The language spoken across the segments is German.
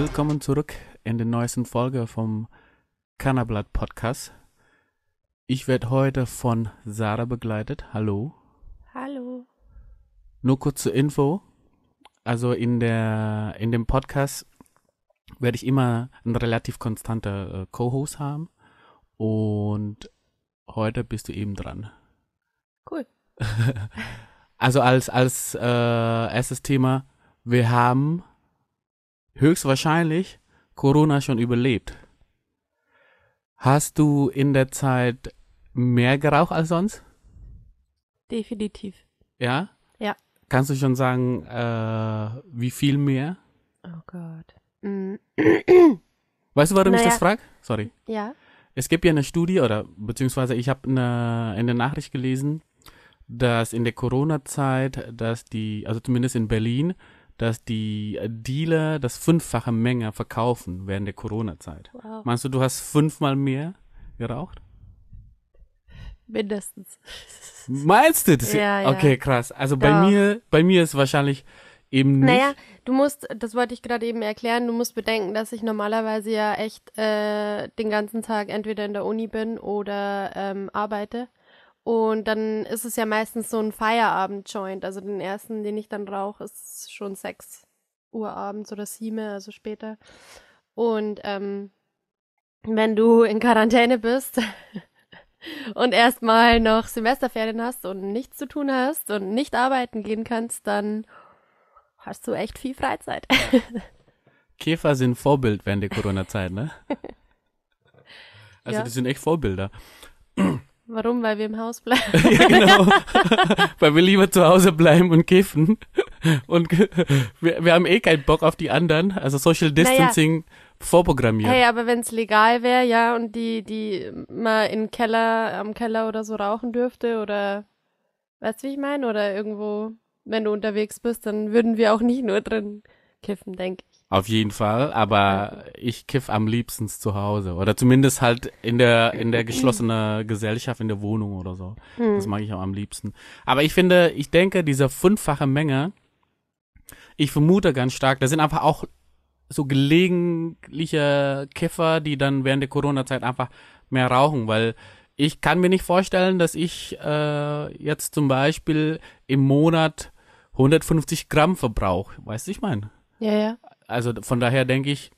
Willkommen zurück in der neuesten Folge vom Cannablatt Podcast. Ich werde heute von Sarah begleitet. Hallo. Hallo. Nur kurz zur Info. Also in der in dem Podcast werde ich immer einen relativ konstanter äh, Co-Host haben und heute bist du eben dran. Cool. also als als äh, erstes Thema, wir haben höchstwahrscheinlich Corona schon überlebt. Hast du in der Zeit mehr geraucht als sonst? Definitiv. Ja? Ja. Kannst du schon sagen, äh, wie viel mehr? Oh Gott. Mm. Weißt du, warum ich Naja. das frage? Sorry. Ja. Es gibt ja eine Studie oder beziehungsweise ich habe eine, in der Nachricht gelesen, dass in der Corona-Zeit, dass die, also zumindest in Berlin, dass die Dealer das fünffache Menge verkaufen während der Corona-Zeit. Wow. Meinst du, du hast fünfmal mehr geraucht? Mindestens. Meinst du das? Ja, ja. Okay, krass. Also bei mir, bei mir ist wahrscheinlich eben nicht. Naja, du musst, das wollte ich gerade eben erklären, du musst bedenken, dass ich normalerweise ja echt äh, den ganzen Tag entweder in der Uni bin oder ähm, arbeite. Und dann ist es ja meistens so ein Feierabend-Joint. Also den ersten, den ich dann rauche, ist schon 6 Uhr abends oder 7, also später. Und ähm, wenn du in Quarantäne bist und erstmal noch Semesterferien hast und nichts zu tun hast und nicht arbeiten gehen kannst, dann hast du echt viel Freizeit. Käfer sind Vorbild während der Corona-Zeit, ne? Also Ja. die sind echt Vorbilder. Warum? Weil wir im Haus bleiben. ja, genau. Weil wir lieber zu Hause bleiben und kiffen. Und wir, wir haben eh keinen Bock auf die anderen. Also Social Distancing vorprogrammiert. Hey, aber wenn es legal wäre, ja, und die, die mal in Keller, am Keller oder so rauchen dürfte oder weißt du, wie ich meine? Oder irgendwo, wenn du unterwegs bist, dann würden wir auch nicht nur drin kiffen, denke ich. Auf jeden Fall, aber ich kiff am liebsten zu Hause. Oder zumindest halt in der, in der geschlossenen Gesellschaft, in der Wohnung oder so. Hm. Das mag ich auch am liebsten. Aber ich finde, ich denke, diese fünffache Menge, ich vermute ganz stark, da sind einfach auch so gelegentliche Kiffer, die dann während der Corona-Zeit einfach mehr rauchen, weil ich kann mir nicht vorstellen, dass ich äh, jetzt zum Beispiel im Monat 150 Gramm verbrauche. Weißt du, ich meine? Ja, ja. Also von daher denke ich,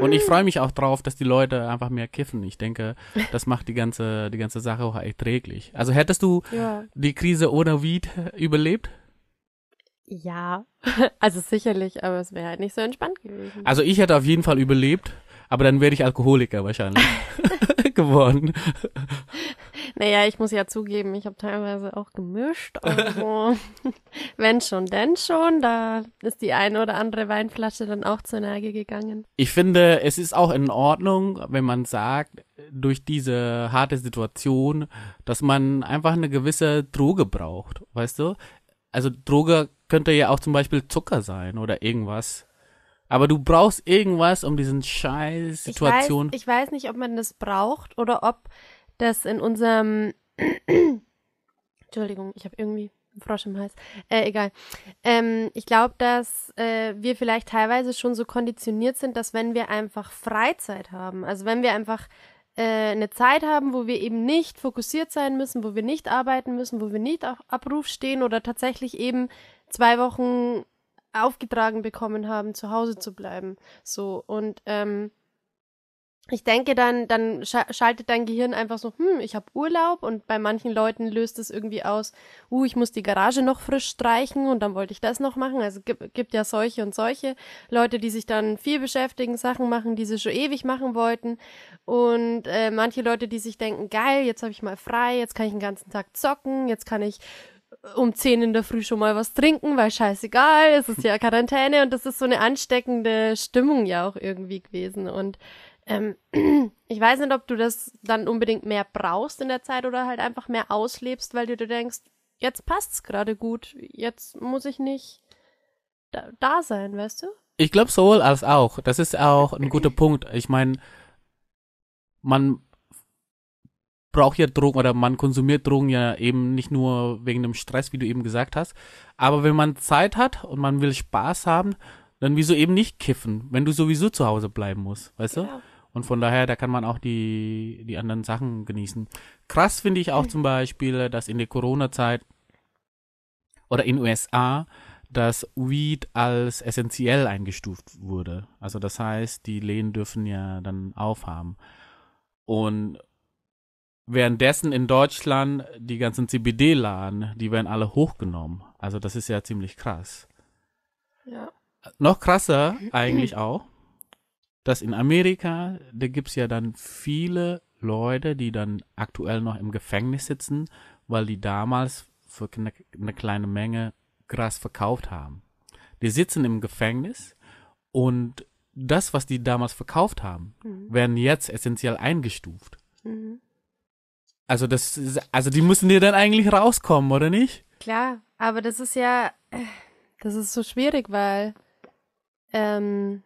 und ich freue mich auch drauf, dass die Leute einfach mehr kiffen. Ich denke, das macht die ganze, die ganze Sache auch erträglich. Also hättest du Ja. die Krise ohne Weed überlebt? Ja. Also sicherlich, aber es wäre halt nicht so entspannt gewesen. Also ich hätte auf jeden Fall überlebt, aber dann wäre ich Alkoholiker wahrscheinlich geworden. Naja, ich muss ja zugeben, ich habe teilweise auch gemischt. Also, wenn schon, denn schon. Da ist die eine oder andere Weinflasche dann auch zur Neige gegangen. Ich finde, es ist auch in Ordnung, wenn man sagt, durch diese harte Situation, dass man einfach eine gewisse Droge braucht, weißt du? Also Droge könnte ja auch zum Beispiel Zucker sein oder irgendwas. Aber du brauchst irgendwas, um diesen scheiß Situation. Ich weiß, ich weiß nicht, ob man das braucht oder ob das in unserem Entschuldigung, ich habe irgendwie einen Frosch im Hals. Äh, egal. Ähm, ich glaube, dass äh, wir vielleicht teilweise schon so konditioniert sind, dass wenn wir einfach Freizeit haben, also wenn wir einfach äh, eine Zeit haben, wo wir eben nicht fokussiert sein müssen, wo wir nicht arbeiten müssen, wo wir nicht auf Abruf stehen oder tatsächlich eben zwei Wochen aufgetragen bekommen haben, zu Hause zu bleiben. So und ähm, ich denke dann, dann scha schaltet dein Gehirn einfach so, hm, ich habe Urlaub und bei manchen Leuten löst es irgendwie aus, uh, ich muss die Garage noch frisch streichen und dann wollte ich das noch machen. Also gibt, gibt ja solche und solche Leute, die sich dann viel beschäftigen, Sachen machen, die sie schon ewig machen wollten und äh, manche Leute, die sich denken, geil, jetzt habe ich mal frei, jetzt kann ich den ganzen Tag zocken, jetzt kann ich um 10 in der Früh schon mal was trinken, weil scheißegal, es ist ja Quarantäne und das ist so eine ansteckende Stimmung ja auch irgendwie gewesen und ähm, ich weiß nicht, ob du das dann unbedingt mehr brauchst in der Zeit oder halt einfach mehr auslebst, weil du dir denkst, jetzt passt's gerade gut, jetzt muss ich nicht da, da sein, weißt du? Ich glaube sowohl als auch. Das ist auch ein guter Punkt. Ich meine, man braucht ja Drogen oder man konsumiert Drogen ja eben nicht nur wegen dem Stress, wie du eben gesagt hast. Aber wenn man Zeit hat und man will Spaß haben, dann wieso eben nicht kiffen, wenn du sowieso zu Hause bleiben musst, weißt du? Und von daher, da kann man auch die, die anderen Sachen genießen. Krass finde ich auch zum Beispiel, dass in der Corona-Zeit oder in USA dass Weed als essentiell eingestuft wurde. Also das heißt, die Läden dürfen ja dann aufhaben. Und währenddessen in Deutschland die ganzen CBD-Laden, die werden alle hochgenommen. Also das ist ja ziemlich krass. Ja. Noch krasser eigentlich auch, dass in Amerika, da gibt's ja dann viele Leute, die dann aktuell noch im Gefängnis sitzen, weil die damals für eine, eine kleine Menge Gras verkauft haben. Die sitzen im Gefängnis und das, was die damals verkauft haben, Mhm. werden jetzt essentiell eingestuft. Mhm. Also das, ist- also die müssen dir dann eigentlich rauskommen, oder nicht? Klar, aber das ist ja, äh, das ist so schwierig, weil ähm,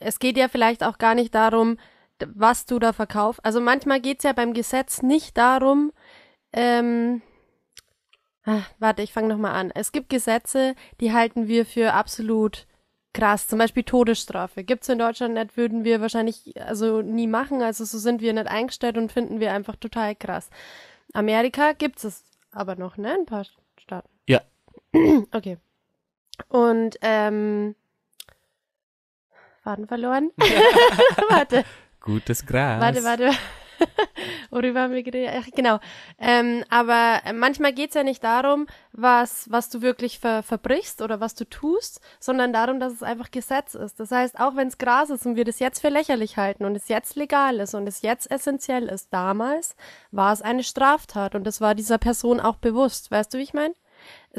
es geht ja vielleicht auch gar nicht darum, was du da verkaufst. Also manchmal geht's ja beim Gesetz nicht darum, ähm, ah, warte, ich fange nochmal an. Es gibt Gesetze, die halten wir für absolut krass. Zum Beispiel Todesstrafe. Gibt's in Deutschland nicht, würden wir wahrscheinlich also nie machen. Also so sind wir nicht eingestellt und finden wir einfach total krass. Amerika gibt's es aber noch, ne? Ein paar Staaten. Ja. Okay. Und, ähm, Faden verloren. warte, Gutes Gras. warte, warte. Worüber haben wir geredet? Ach, genau. Ähm, aber manchmal geht's ja nicht darum, was, was du wirklich ver verbrichst oder was du tust, sondern darum, dass es einfach Gesetz ist. Das heißt, auch wenn es Gras ist und wir das jetzt für lächerlich halten und es jetzt legal ist und es jetzt essentiell ist, damals war es eine Straftat und das war dieser Person auch bewusst. Weißt du, wie ich meine?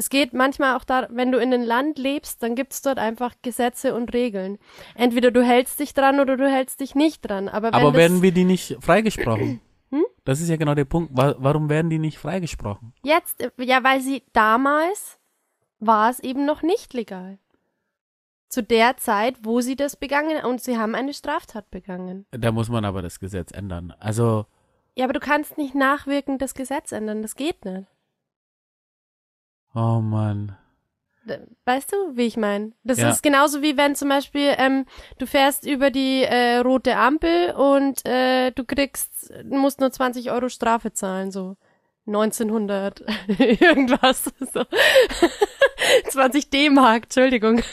Es geht manchmal auch da, wenn du in einem Land lebst, dann gibt's dort einfach Gesetze und Regeln. Entweder du hältst dich dran oder du hältst dich nicht dran. Aber, Aber werden wir die nicht freigesprochen? Hm? Das ist ja genau der Punkt. Wa warum werden die nicht freigesprochen? Jetzt, äh, ja, weil sie damals war es eben noch nicht legal. Zu der Zeit, wo sie das begangen und sie haben eine Straftat begangen. Da muss man aber das Gesetz ändern. Also, Ja, aber du kannst nicht nachwirkend das Gesetz ändern, das geht nicht. Oh Mann. Weißt du, wie ich meine? Das Ja. ist genauso wie wenn zum Beispiel ähm, du fährst über die äh, rote Ampel und äh, du kriegst, du musst nur 20 Euro Strafe zahlen, so 1900 irgendwas, so 20 D-Mark, Entschuldigung.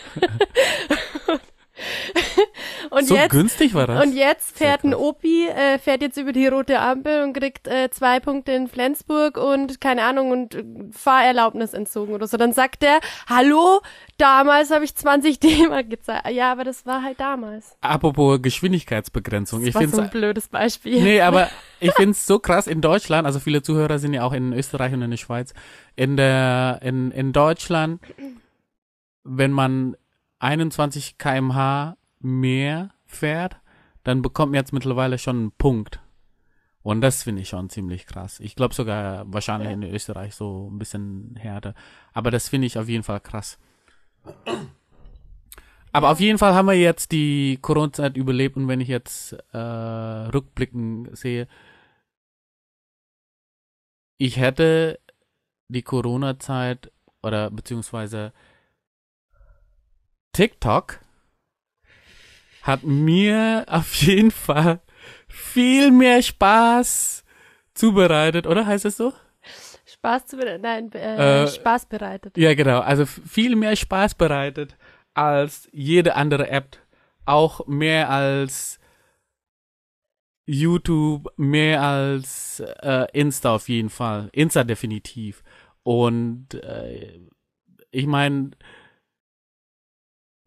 und so jetzt günstig war das? und jetzt fährt ein. Opi, äh, fährt jetzt über die rote Ampel und kriegt äh, zwei Punkte in Flensburg und keine Ahnung und äh, Fahrerlaubnis entzogen oder so. Dann sagt er, hallo, damals habe ich 20 D-Mark gezahlt. Ja, aber das war halt damals. Apropos Geschwindigkeitsbegrenzung. Das Ich war finde so ein blödes Beispiel. Nee, aber ich find's so krass in Deutschland, also viele Zuhörer sind ja auch in Österreich und in der Schweiz. In der, in, in Deutschland, wenn man 21 kmh mehr fährt, dann bekommt man jetzt mittlerweile schon einen Punkt. Und das finde ich schon ziemlich krass. Ich glaube sogar wahrscheinlich in Österreich so ein bisschen härter. Aber das finde ich auf jeden Fall krass. Aber auf jeden Fall haben wir jetzt die Corona-Zeit überlebt und wenn ich jetzt äh, rückblicken sehe, ich hätte die Corona-Zeit oder beziehungsweise TikTok hat mir auf jeden Fall viel mehr Spaß zubereitet, oder heißt es so? Spaß zu bereiten, nein, äh, Äh, Spaß bereitet. Ja, genau. Also viel mehr Spaß bereitet als jede andere App. Auch mehr als YouTube, mehr als äh, Insta auf jeden Fall. Insta definitiv. Und äh, ich meine,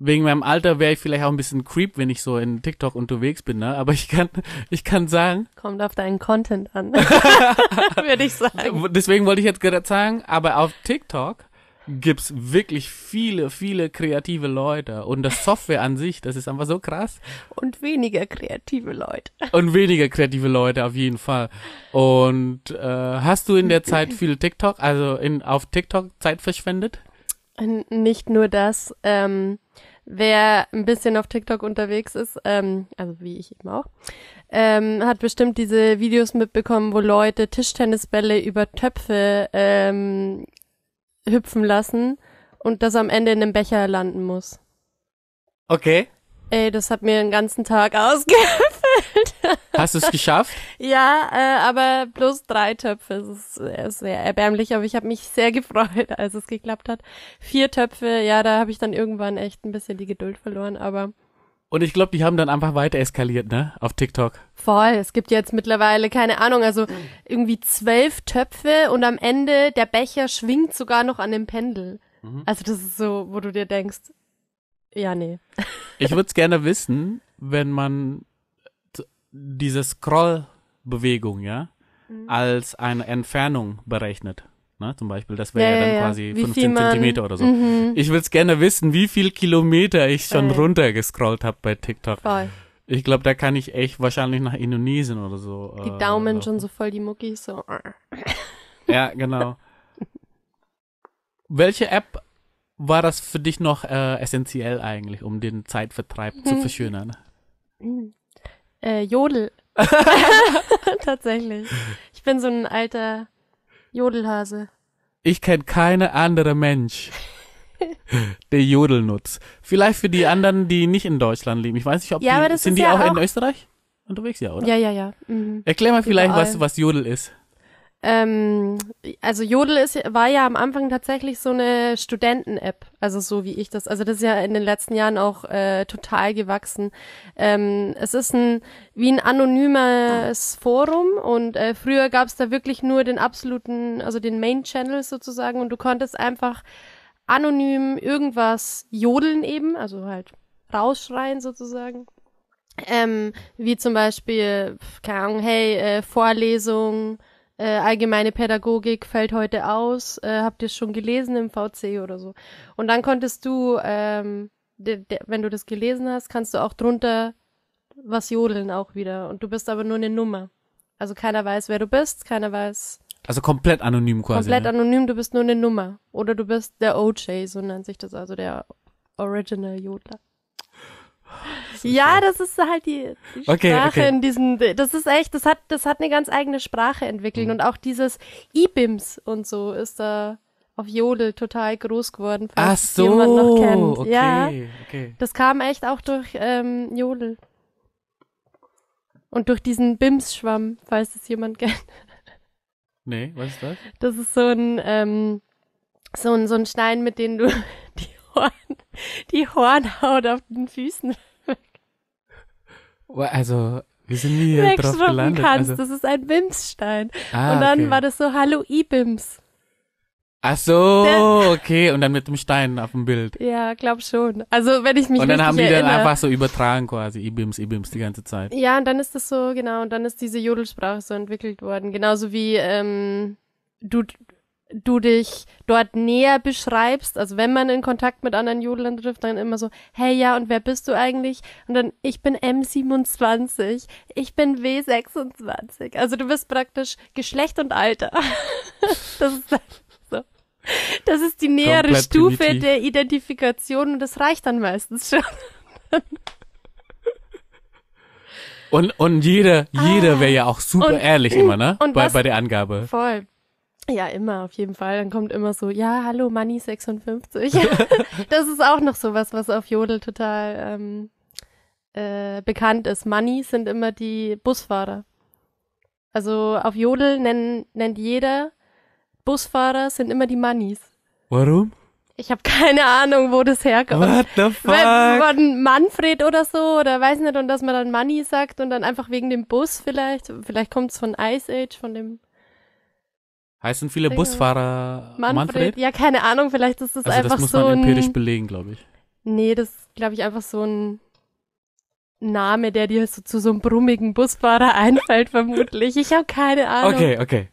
wegen meinem Alter wäre ich vielleicht auch ein bisschen creep, wenn ich so in TikTok unterwegs bin, ne? Aber ich kann, ich kann sagen, Kommt auf deinen Content an, würde ich sagen. Deswegen wollte ich jetzt gerade sagen, aber auf TikTok gibt's wirklich viele, viele kreative Leute und das Software an sich, das ist einfach so krass Und weniger kreative Leute. und weniger kreative Leute auf jeden Fall. Und äh, hast du in der Zeit viel TikTok, also in auf TikTok Zeit verschwendet? Nicht nur das, ähm, wer ein bisschen auf TikTok unterwegs ist, ähm, also wie ich eben auch, ähm, hat bestimmt diese Videos mitbekommen, wo Leute Tischtennisbälle über Töpfe ähm, hüpfen lassen und das am Ende in einem Becher landen muss. Okay. Ey, das hat mir den ganzen Tag ausgefüllt. Hast du es geschafft? ja, äh, aber bloß drei Töpfe. Es ist äh, sehr erbärmlich, aber ich habe mich sehr gefreut, als es geklappt hat. Vier Töpfe, ja, da habe ich dann irgendwann echt ein bisschen die Geduld verloren, aber Und ich glaube, die haben dann einfach weiter eskaliert, ne? Auf TikTok. voll. Es gibt jetzt mittlerweile, keine Ahnung, also irgendwie zwölf Töpfe und am Ende der Becher schwingt sogar noch an dem Pendel. Mhm. Also das ist so, wo du dir denkst, ja, nee. Ich würde es gerne wissen, wenn man diese Scroll-Bewegung, ja, Mhm. als eine Entfernung berechnet. Ne? Zum Beispiel, das wäre Ja, ja, dann quasi Wie 15 viel man- Zentimeter oder so. Mhm. Ich will es gerne wissen, wie viel Kilometer ich schon Äh. runtergescrollt habe bei TikTok. Voll. Ich glaube, da kann ich echt wahrscheinlich nach Indonesien oder so. Die äh, Daumen laufen. schon so voll die Muckis, so. Ja, genau. Welche App war das für dich noch äh, essentiell eigentlich, um den Zeitvertreib zu Hm. verschönern? Äh, Jodel. Tatsächlich. Ich bin so ein alter Jodelhase. Ich kenne keine andere Mensch, der Jodel nutzt. Vielleicht für die anderen, die nicht in Deutschland leben. Ich weiß nicht, ob Ja, die, sind die ja auch, in auch- Österreich unterwegs, ja, oder? Ja, ja, ja. Mhm. Erklär mal vielleicht, was, was Jodel ist. Ähm, also Jodel ist, war ja am Anfang tatsächlich so eine Studenten-App, also so wie ich das, also das ist ja in den letzten Jahren auch äh, total gewachsen. Ähm, es ist ein wie ein anonymes Forum und äh, früher gab es da wirklich nur den absoluten, also den Main-Channel sozusagen und du konntest einfach anonym irgendwas jodeln eben, also halt rausschreien sozusagen. Ähm, wie zum Beispiel, keine Ahnung, hey, äh, Vorlesung, äh, allgemeine Pädagogik fällt heute aus, äh, habt ihr es schon gelesen im VC oder so. Und dann konntest du, ähm, wenn du das gelesen hast, kannst du auch drunter was jodeln auch wieder. Und du bist aber nur eine Nummer. Also keiner weiß, wer du bist, keiner weiß, Also komplett anonym quasi. komplett ne? anonym, du bist nur eine Nummer. Oder du bist der OJ, so nennt sich das, also der Original Jodler. Ja, das ist halt die, die Okay, Sprache okay. in diesem, das ist echt, das hat, das hat eine ganz eigene Sprache entwickelt Mhm. und auch dieses IBIMS und so ist da auf Jodel total groß geworden, falls Ach es jemand noch so, kennt. okay, Ja, okay. das kam echt auch durch ähm, Jodel. Und durch diesen BIMS-Schwamm, falls es jemand kennt. Nee, was ist das? Das ist so ein, ähm, so ein, so ein Stein, mit dem du die, Horn, die Hornhaut auf den Füßen Also, wie sind wir hier drauf gelandet? kannst. Also, Das ist ein BIMS-Stein. ah, und dann okay. war das so, hallo IBIMS. Ach so, Der- okay. Und dann mit dem Stein auf dem Bild. Ja, glaub schon. Also, wenn ich mich Und dann haben die dann erinnere. einfach so übertragen quasi, Ibims, Ibims die ganze Zeit. Ja, und dann ist das so, genau, und dann ist diese Jodelsprache so entwickelt worden. Genauso wie ähm, du, du dich dort näher beschreibst. Also wenn man in Kontakt mit anderen Jodlern trifft, dann immer so, hey ja, und wer bist du eigentlich? Und dann, ich bin M27, ich bin W26. Also du bist praktisch Geschlecht und Alter. das ist so. Das ist die nähere Komplett Stufe primitiv. der Identifikation und das reicht dann meistens schon. Und, und jeder, jeder wäre ja auch super Ah. Und- ehrlich immer, ne? bei, bei der Angabe. Voll. Ja, immer, auf jeden Fall. Dann kommt immer so, ja, hallo, Money 56. das ist auch noch sowas, was auf Jodel total ähm, äh, bekannt ist. Money sind immer die Busfahrer. Also auf Jodel nennen, nennt jeder Busfahrer sind immer die Moneys. Warum? Ich habe keine Ahnung, wo das herkommt. What the fuck? Von Manfred oder so, oder weiß nicht, und dass man dann Money sagt und dann einfach wegen dem Bus vielleicht. Vielleicht kommt es von Ice Age, von dem Heißen viele. Busfahrer Manfred. Manfred? Ja, keine Ahnung, vielleicht ist das Also einfach das muss so man empirisch ein. belegen, glaube ich. Nee, das ist, glaube ich, einfach so ein Name, der dir so zu so einem brummigen Busfahrer einfällt, vermutlich. Ich habe keine Ahnung. Okay, okay.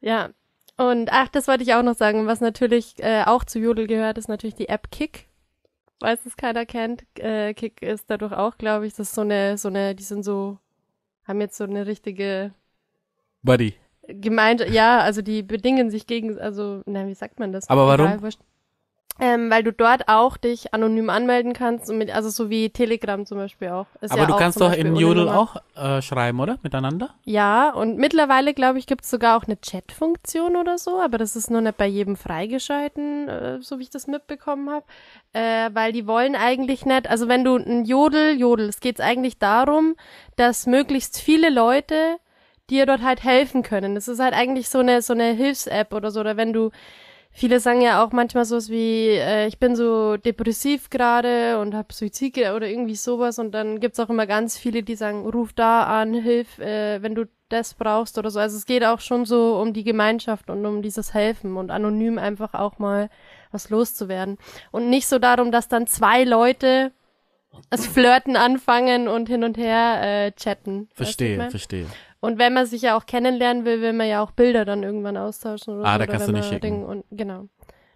Ja. Und ach, das wollte ich auch noch sagen. Was natürlich äh, auch zu Jodel gehört, ist natürlich die App Kick. Falls es keiner kennt. Äh, Kick ist dadurch auch, glaube ich, das ist so eine, so eine, die sind so, haben jetzt so eine richtige Buddy. Gemeinde, ja, also die bedingen sich gegen, also, na, wie sagt man das? Aber warum? Ähm, weil du dort auch dich anonym anmelden kannst, mit, also so wie Telegram zum Beispiel auch. Ist Aber ja du auch kannst doch Beispiel in Jodel auch äh, schreiben, oder? Miteinander? Ja, und mittlerweile, glaube ich, gibt es sogar auch eine Chat-Funktion oder so, aber das ist nur nicht bei jedem freigeschalten, äh, so wie ich das mitbekommen habe. Äh, weil die wollen eigentlich nicht, also wenn du ein Jodel, Jodel, es geht eigentlich darum, dass möglichst viele Leute dir dort halt helfen können. Es ist halt eigentlich so eine, so eine Hilfs-App oder so, oder wenn du Viele sagen ja auch manchmal sowas wie, äh, ich bin so depressiv gerade und habe Suizid oder irgendwie sowas und dann gibt's auch immer ganz viele, die sagen, ruf da an, hilf, äh, wenn du das brauchst oder so. Also es geht auch schon so um die Gemeinschaft und um dieses Helfen und anonym einfach auch mal was loszuwerden. Und nicht so darum, dass dann zwei Leute das Flirten anfangen und hin und her äh, chatten. Verstehe, verstehe. Und wenn man sich ja auch kennenlernen will, will man ja auch Bilder dann irgendwann austauschen oder Ah, so. da oder kannst du nicht schicken. Ding und genau.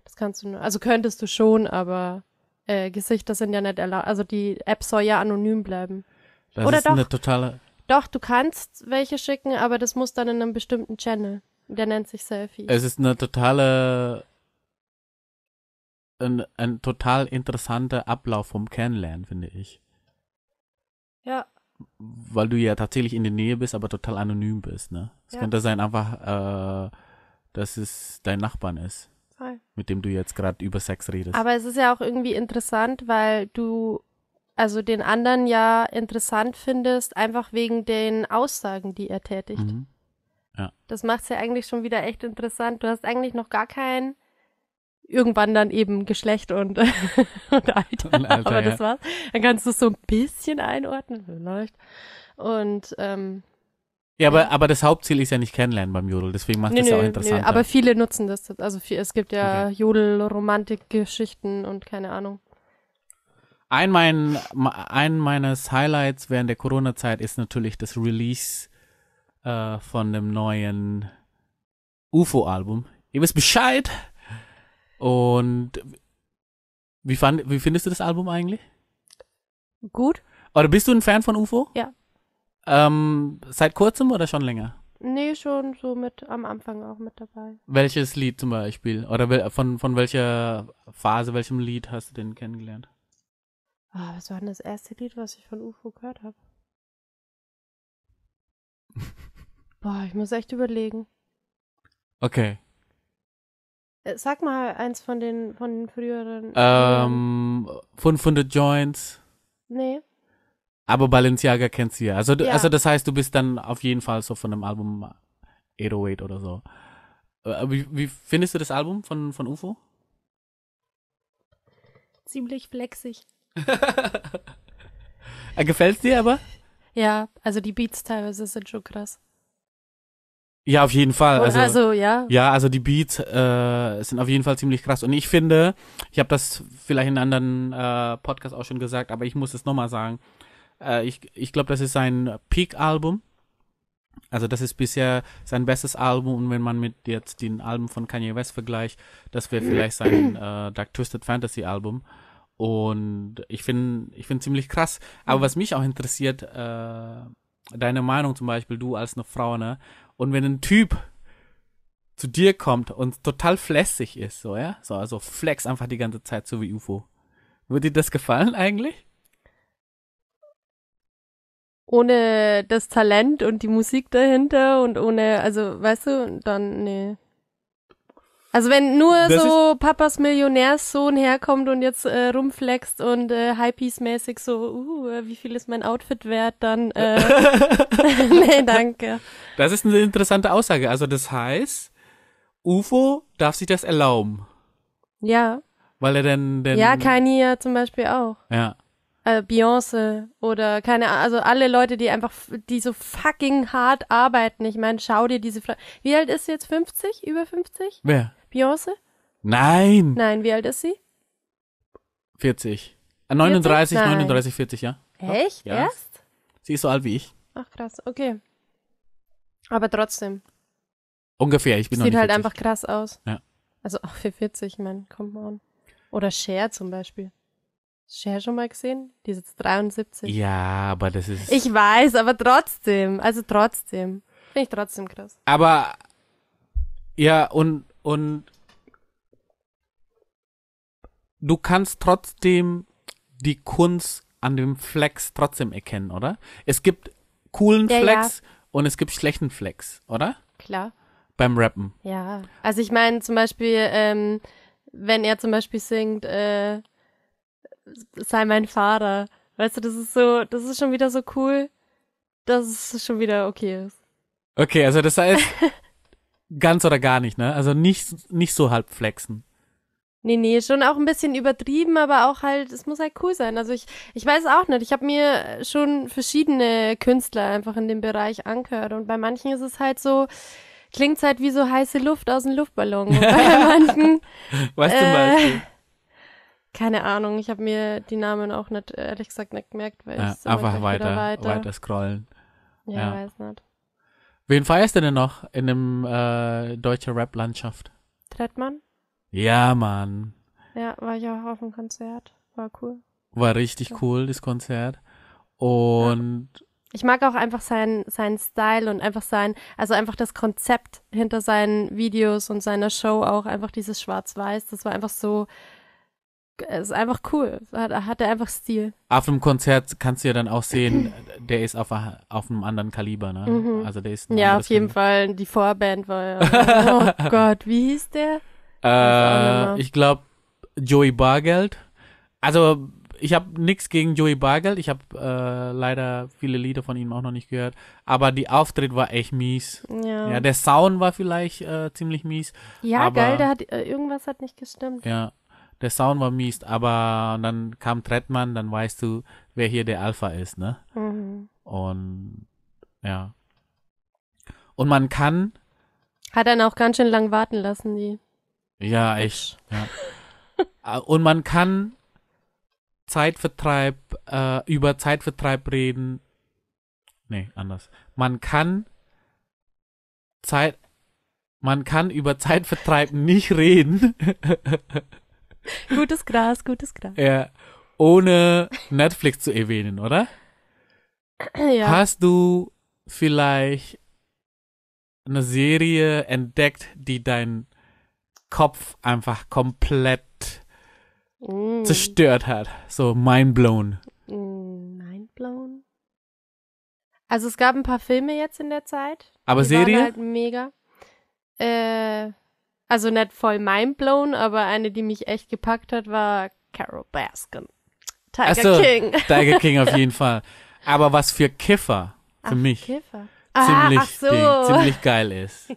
Das kannst du nur. Also könntest du schon, aber äh, Gesichter sind ja nicht erlaubt. Also die App soll ja anonym bleiben. Das Oder ist eine doch. totale. Doch, du kannst welche schicken, aber das muss dann in einem bestimmten Channel. Der nennt sich Selfie. Es ist eine totale. Ein, ein total interessanter Ablauf vom Kennenlernen, finde ich. ja. Weil du ja tatsächlich in der Nähe bist, aber total anonym bist, ne? Es Ja. könnte sein einfach, äh, dass es dein Nachbarn ist, Voll. mit dem du jetzt gerade über Sex redest. Aber es ist ja auch irgendwie interessant, weil du also den anderen ja interessant findest, einfach wegen den Aussagen, die er tätigt. mhm. Das macht's ja eigentlich schon wieder echt interessant. Du hast eigentlich noch gar kein irgendwann dann eben Geschlecht und, und Alter. Und Alter, Aber das war's. Dann kannst du es so ein bisschen einordnen, vielleicht. Und ähm, Ja, aber, aber das Hauptziel ist ja nicht kennenlernen beim Jodel, deswegen macht nö, das ja auch interessant. aber viele nutzen das. Also viel, es gibt ja Okay. Jodel-Romantik-Geschichten und keine Ahnung. Ein, mein, ein meines Highlights während der Corona-Zeit ist natürlich das Release äh, von dem neuen UFO-Album. Ihr wisst Bescheid. Und wie, fand, wie findest du das Album eigentlich? Gut? Oder bist du ein Fan von UFO? Ja. Ähm, seit kurzem oder schon länger? Nee, schon so mit am Anfang auch mit dabei. Welches Lied zum Beispiel? Oder von, von welcher Phase, welchem Lied hast du denn kennengelernt? Ah, was war denn das erste Lied, was ich von UFO gehört habe? Boah, ich muss echt überlegen. Okay. Äh, Sag mal eins von den von den früheren. Ähm, 500 Joints. Nee. Aber Balenciaga kennst du ja. Also, Ja. also das heißt, du bist dann auf jeden Fall so von dem Album 808 oder so. Äh, Wie, wie findest du das Album von, von UFO? Ziemlich flexig. Äh, Gefällt's dir aber? Ja, also die Beats teilweise sind schon krass. Ja, auf jeden Fall. Also, Also, ja. ja, also die Beats äh, sind auf jeden Fall ziemlich krass. Und ich finde, ich habe das vielleicht in einem anderen äh, Podcast auch schon gesagt, aber ich muss es nochmal sagen. Äh, ich ich glaube, das ist sein Peak-Album. Also das ist bisher sein bestes Album und wenn man mit jetzt den Alben von Kanye West vergleicht, das wäre vielleicht sein äh, Dark Twisted Fantasy Album. Und ich finde, ich finde ziemlich krass. Aber was mich auch interessiert, äh, deine Meinung zum Beispiel, du als eine Frau, ne? Und wenn ein Typ zu dir kommt und total flässig ist, so, ja? So, also flex einfach die ganze Zeit, so wie UFO. Würde dir das gefallen eigentlich? Ohne das Talent und die Musik dahinter und ohne, also, weißt du, dann, nee. Also wenn nur Das so Papas Millionärssohn herkommt und jetzt äh, rumflext und äh, Hypebeast-mäßig so, uh, äh, wie viel ist mein Outfit wert, dann, äh, nee, danke. Das ist eine interessante Aussage. Also das heißt, UFO darf sich das erlauben, Ja, weil er denn, denn ja, Kanye ja zum Beispiel auch. ja. äh, Beyoncé oder keine also alle Leute, die einfach, die so fucking hart arbeiten. Ich meine, schau dir diese Frau. Wie alt ist sie jetzt? 50? Über 50? Wer? Beyoncé? Nein, Nein, wie alt ist sie? 40. Äh, 39, Nein. 39, 40, ja. Echt? Ja. Erst? Sie ist so alt wie ich. Ach krass, okay. Aber trotzdem, Ungefähr, ich bin noch sieht nicht halt 40. einfach krass aus. Ja. Also auch für 40, ich meine, come on. Oder Cher zum Beispiel. Cher schon mal gesehen? Die ist jetzt 73. Ja, aber das ist. Ich weiß, aber trotzdem, also trotzdem. Finde ich trotzdem krass. Aber ja, und und du kannst trotzdem die Kunst an dem Flex trotzdem erkennen, oder? Es gibt coolen Ja, Flex und es gibt schlechten Flex, oder? Klar. Beim Rappen. Ja. Also ich meine zum Beispiel, ähm, wenn er zum Beispiel singt, äh, sei mein Vater. Weißt du, das ist so, das ist schon wieder so cool, dass es schon wieder okay ist. Okay, also das heißt ganz oder gar nicht, ne? Also nicht, nicht so halb flexen. Nee, nee, schon auch ein bisschen übertrieben, aber auch halt, es muss halt cool sein. Also ich, ich weiß auch nicht. Ich habe mir schon verschiedene Künstler einfach in dem Bereich angehört und bei manchen ist es halt so, klingt's halt wie so heiße Luft aus dem Luftballon. Und bei manchen, Weißt du Äh, Beispiel? keine Ahnung, ich habe mir die Namen auch nicht, ehrlich gesagt, nicht gemerkt, weil Ja, ich einfach weiter, weiter, weiter. scrollen. Ja, ja. weiß nicht. Wen feierst du denn noch in dem äh, deutschen Rap-Landschaft? Trettmann? Ja, Mann. Ja, war ich auch auf dem Konzert. War cool. War richtig Ja. cool, das Konzert. Und Ich mag auch einfach seinen, seinen Style und einfach sein, also einfach das Konzept hinter seinen Videos und seiner Show auch, einfach dieses Schwarz-Weiß, das war einfach so, ist einfach cool. Hat, hat er einfach Stil. auf dem Konzert kannst du ja dann auch sehen, der ist auf, auf einem anderen Kaliber, ne? Mhm. Also der ist Ja, auf jeden Kaliber. Fall. Die Vorband war ja, oh Gott, wie hieß der? Äh, mehr. ich glaube Joey Bargeld. Also ich habe nichts gegen Joey Bargeld. Ich habe äh, leider viele Lieder von ihm auch noch nicht gehört. Aber die Auftritt war echt mies. Ja, Ja, der Sound war vielleicht äh, ziemlich mies. ja aber- geil, da hat, äh, irgendwas hat nicht gestimmt. Ja, der Sound war mies. Aber dann kam Trettmann, dann weißt du, wer hier der Alpha ist, ne? Mhm. Und ja. Und man kann, Hat dann auch ganz schön lang warten lassen, die. ja, echt, ja. Äh, Und man kann Zeitvertreib, äh, über Zeitvertreib reden. Nee, anders. Man kann Zeit, man kann über Zeitvertreib nicht reden, Gutes Gras, gutes Gras. ja, ohne Netflix zu erwähnen, oder? Ja. Hast du vielleicht eine Serie entdeckt, die deinen Kopf einfach komplett Mm. zerstört hat? So mindblown. Mm, Mindblown. Also es gab ein paar Filme jetzt in der Zeit. Aber die Serie? Waren halt mega. Äh, also nicht voll mindblown, aber eine, die mich echt gepackt hat, war Carol Baskin. Tiger so, King. Tiger King auf jeden Fall. Aber was für Kiffer für Ach, mich Kiffer. Ah, ziemlich, ach so. Ding, ziemlich geil ist.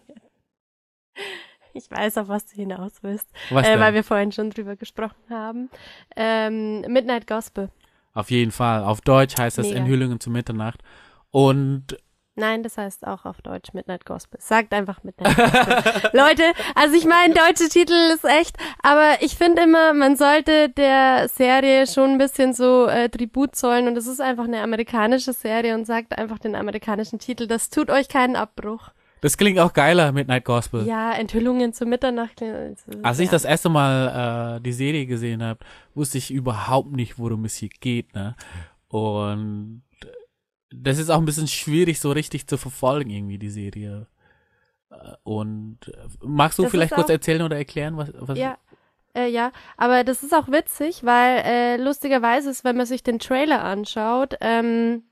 Ich weiß, auf was du hinaus willst, äh, weil wir vorhin schon drüber gesprochen haben. Ähm, Midnight Gospel. auf jeden Fall. Auf Deutsch heißt das. Enthüllungen zu Mitternacht. Und Nein, das heißt auch auf Deutsch Midnight Gospel. Sagt einfach Midnight Gospel. Leute, also ich meine, deutsche Titel ist echt, aber ich finde immer, man sollte der Serie schon ein bisschen so äh, Tribut zollen und es ist einfach eine amerikanische Serie und sagt einfach den amerikanischen Titel. Das tut euch keinen Abbruch. das klingt auch geiler, Midnight Gospel. Ja, Enthüllungen zu Mitternacht. also, Als ich ja. das erste Mal äh, die Serie gesehen habe, wusste ich überhaupt nicht, worum es hier geht, ne? Und das ist auch ein bisschen schwierig, so richtig zu verfolgen, irgendwie, die Serie. Äh, Und äh, magst du Das vielleicht kurz erzählen oder erklären, was, was Ja, äh, ja, aber das ist auch witzig, weil äh, lustigerweise ist, wenn man sich den Trailer anschaut, ähm,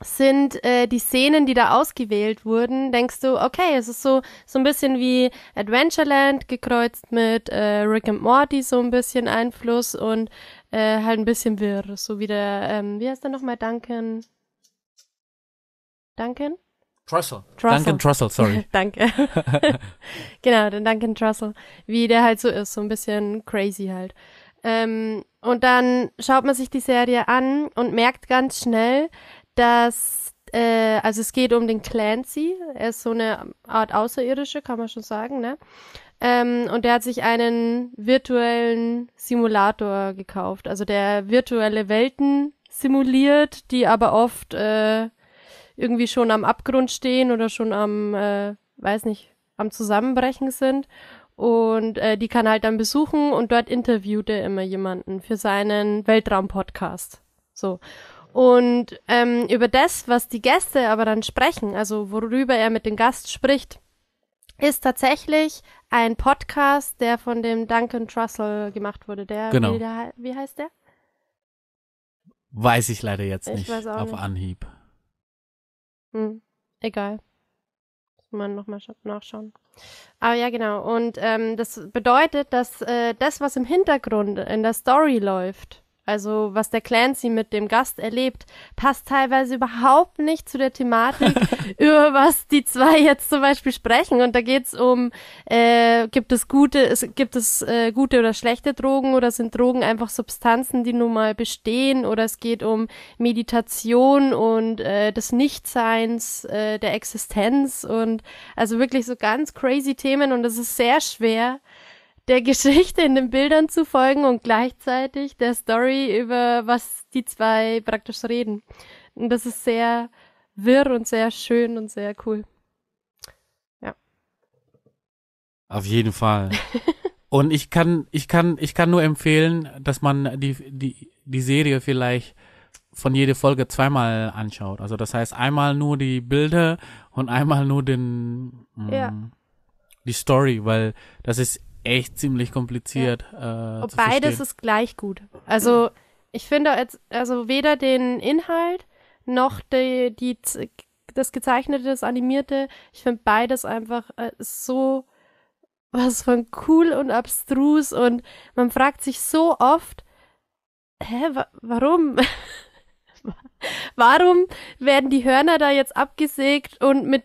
sind äh, die Szenen, die da ausgewählt wurden, denkst du, okay, es ist so so ein bisschen wie Adventureland gekreuzt mit äh, Rick and Morty, so ein bisschen Einfluss und äh, halt ein bisschen wirr, so wie der, ähm, wie heißt der nochmal, Duncan? Duncan? Trussell. Trussell. Duncan Trussell, sorry. Danke. genau, den Duncan Trussell, wie der halt so ist, so ein bisschen crazy halt. Ähm, und dann schaut man sich die Serie an und merkt ganz schnell, dass, äh, also es geht um den Clancy, er ist so eine Art Außerirdische, kann man schon sagen, ne? Ähm, und der hat sich einen virtuellen Simulator gekauft, also der virtuelle Welten simuliert, die aber oft äh, irgendwie schon am Abgrund stehen oder schon am, äh, weiß nicht, am Zusammenbrechen sind. Und äh, die kann halt dann besuchen und dort interviewt er immer jemanden für seinen Weltraum-Podcast. So. Und ähm, über das, was die Gäste aber dann sprechen, also worüber er mit dem Gast spricht, ist tatsächlich ein Podcast, der von dem Duncan Trussell gemacht wurde. Der, Genau. wie, der, wie heißt der? Weiß ich leider jetzt Ich nicht auf nicht. Anhieb. Hm, egal. Muss man nochmal nachschauen. Aber ja, genau. Und ähm, das bedeutet, dass äh, das, was im Hintergrund in der Story läuft, also was der Clancy mit dem Gast erlebt, passt teilweise überhaupt nicht zu der Thematik, über was die zwei jetzt zum Beispiel sprechen. Und da geht's um, äh, gibt es gute, es, gibt es äh, gute oder schlechte Drogen oder sind Drogen einfach Substanzen, die nun mal bestehen? Oder es geht um Meditation und äh, des Nichtseins, äh, der Existenz. Und also wirklich so ganz crazy Themen. Und es ist sehr schwer, der Geschichte in den Bildern zu folgen und gleichzeitig der Story über was die zwei praktisch reden. Und das ist sehr wirr und sehr schön und sehr cool. Auf jeden Fall. Und ich kann, ich kann, ich kann nur empfehlen, dass man die, die, die Serie vielleicht von jede Folge zweimal anschaut. Also das heißt einmal nur die Bilder und einmal nur den mm, Ja. die Story, weil das ist echt ziemlich kompliziert. Äh, Und beides ist gleich gut. Also ich finde jetzt, also weder den Inhalt noch die, die das gezeichnete, das animierte, ich finde beides einfach äh, so was von cool und abstrus und man fragt sich so oft, hä, wa warum? warum werden die Hörner da jetzt abgesägt und mit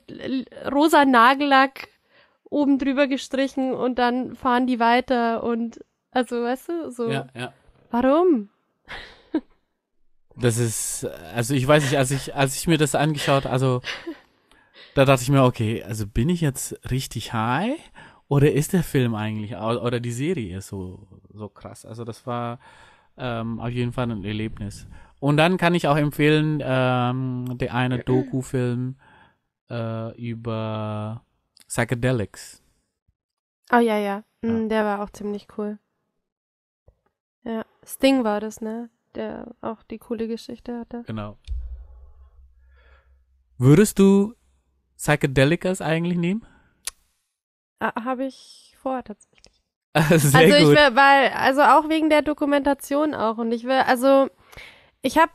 rosa Nagellack oben drüber gestrichen und dann fahren die weiter und also weißt du, so ja, ja. warum? Das ist, also ich weiß nicht, als ich, als ich mir das angeschaut, also da dachte ich mir, okay, also bin ich jetzt richtig high oder ist der Film eigentlich oder die Serie ist so so krass? Also das war ähm, auf jeden Fall ein Erlebnis. Und dann kann ich auch empfehlen, ähm, der eine Doku-Film äh, über Psychedelics. Oh ja, ja, Ja. der war auch ziemlich cool. Ja, Sting war das, ne? Der auch die coole Geschichte hatte. Genau. Würdest du Psychedelicas eigentlich nehmen? Ah, Habe ich vor tatsächlich. Also ich gut. will, weil, also auch wegen der Dokumentation auch. Und ich will, also ich habe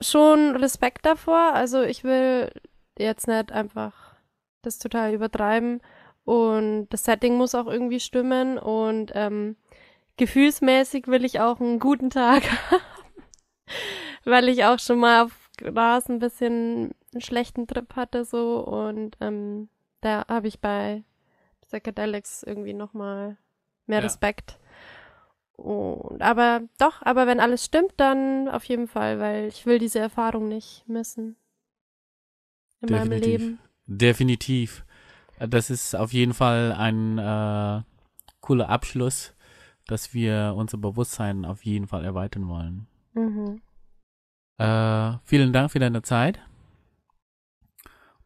schon Respekt davor. Also ich will jetzt nicht einfach das total übertreiben. Und das Setting muss auch irgendwie stimmen. Und ähm, gefühlsmäßig will ich auch einen guten Tag haben. weil ich auch schon mal auf Gras ein bisschen einen schlechten Trip hatte so. Und ähm, da habe ich bei Psychedelics irgendwie nochmal mehr Ja. Respekt. Und, aber doch, aber wenn alles stimmt, dann auf jeden Fall, weil ich will diese Erfahrung nicht missen. In meinem Definitiv. Leben. Definitiv. Das ist auf jeden Fall ein äh, cooler Abschluss, dass wir unser Bewusstsein auf jeden Fall erweitern wollen. Mhm. Äh, vielen Dank für deine Zeit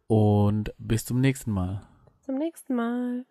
und bis zum nächsten Mal. Zum nächsten Mal.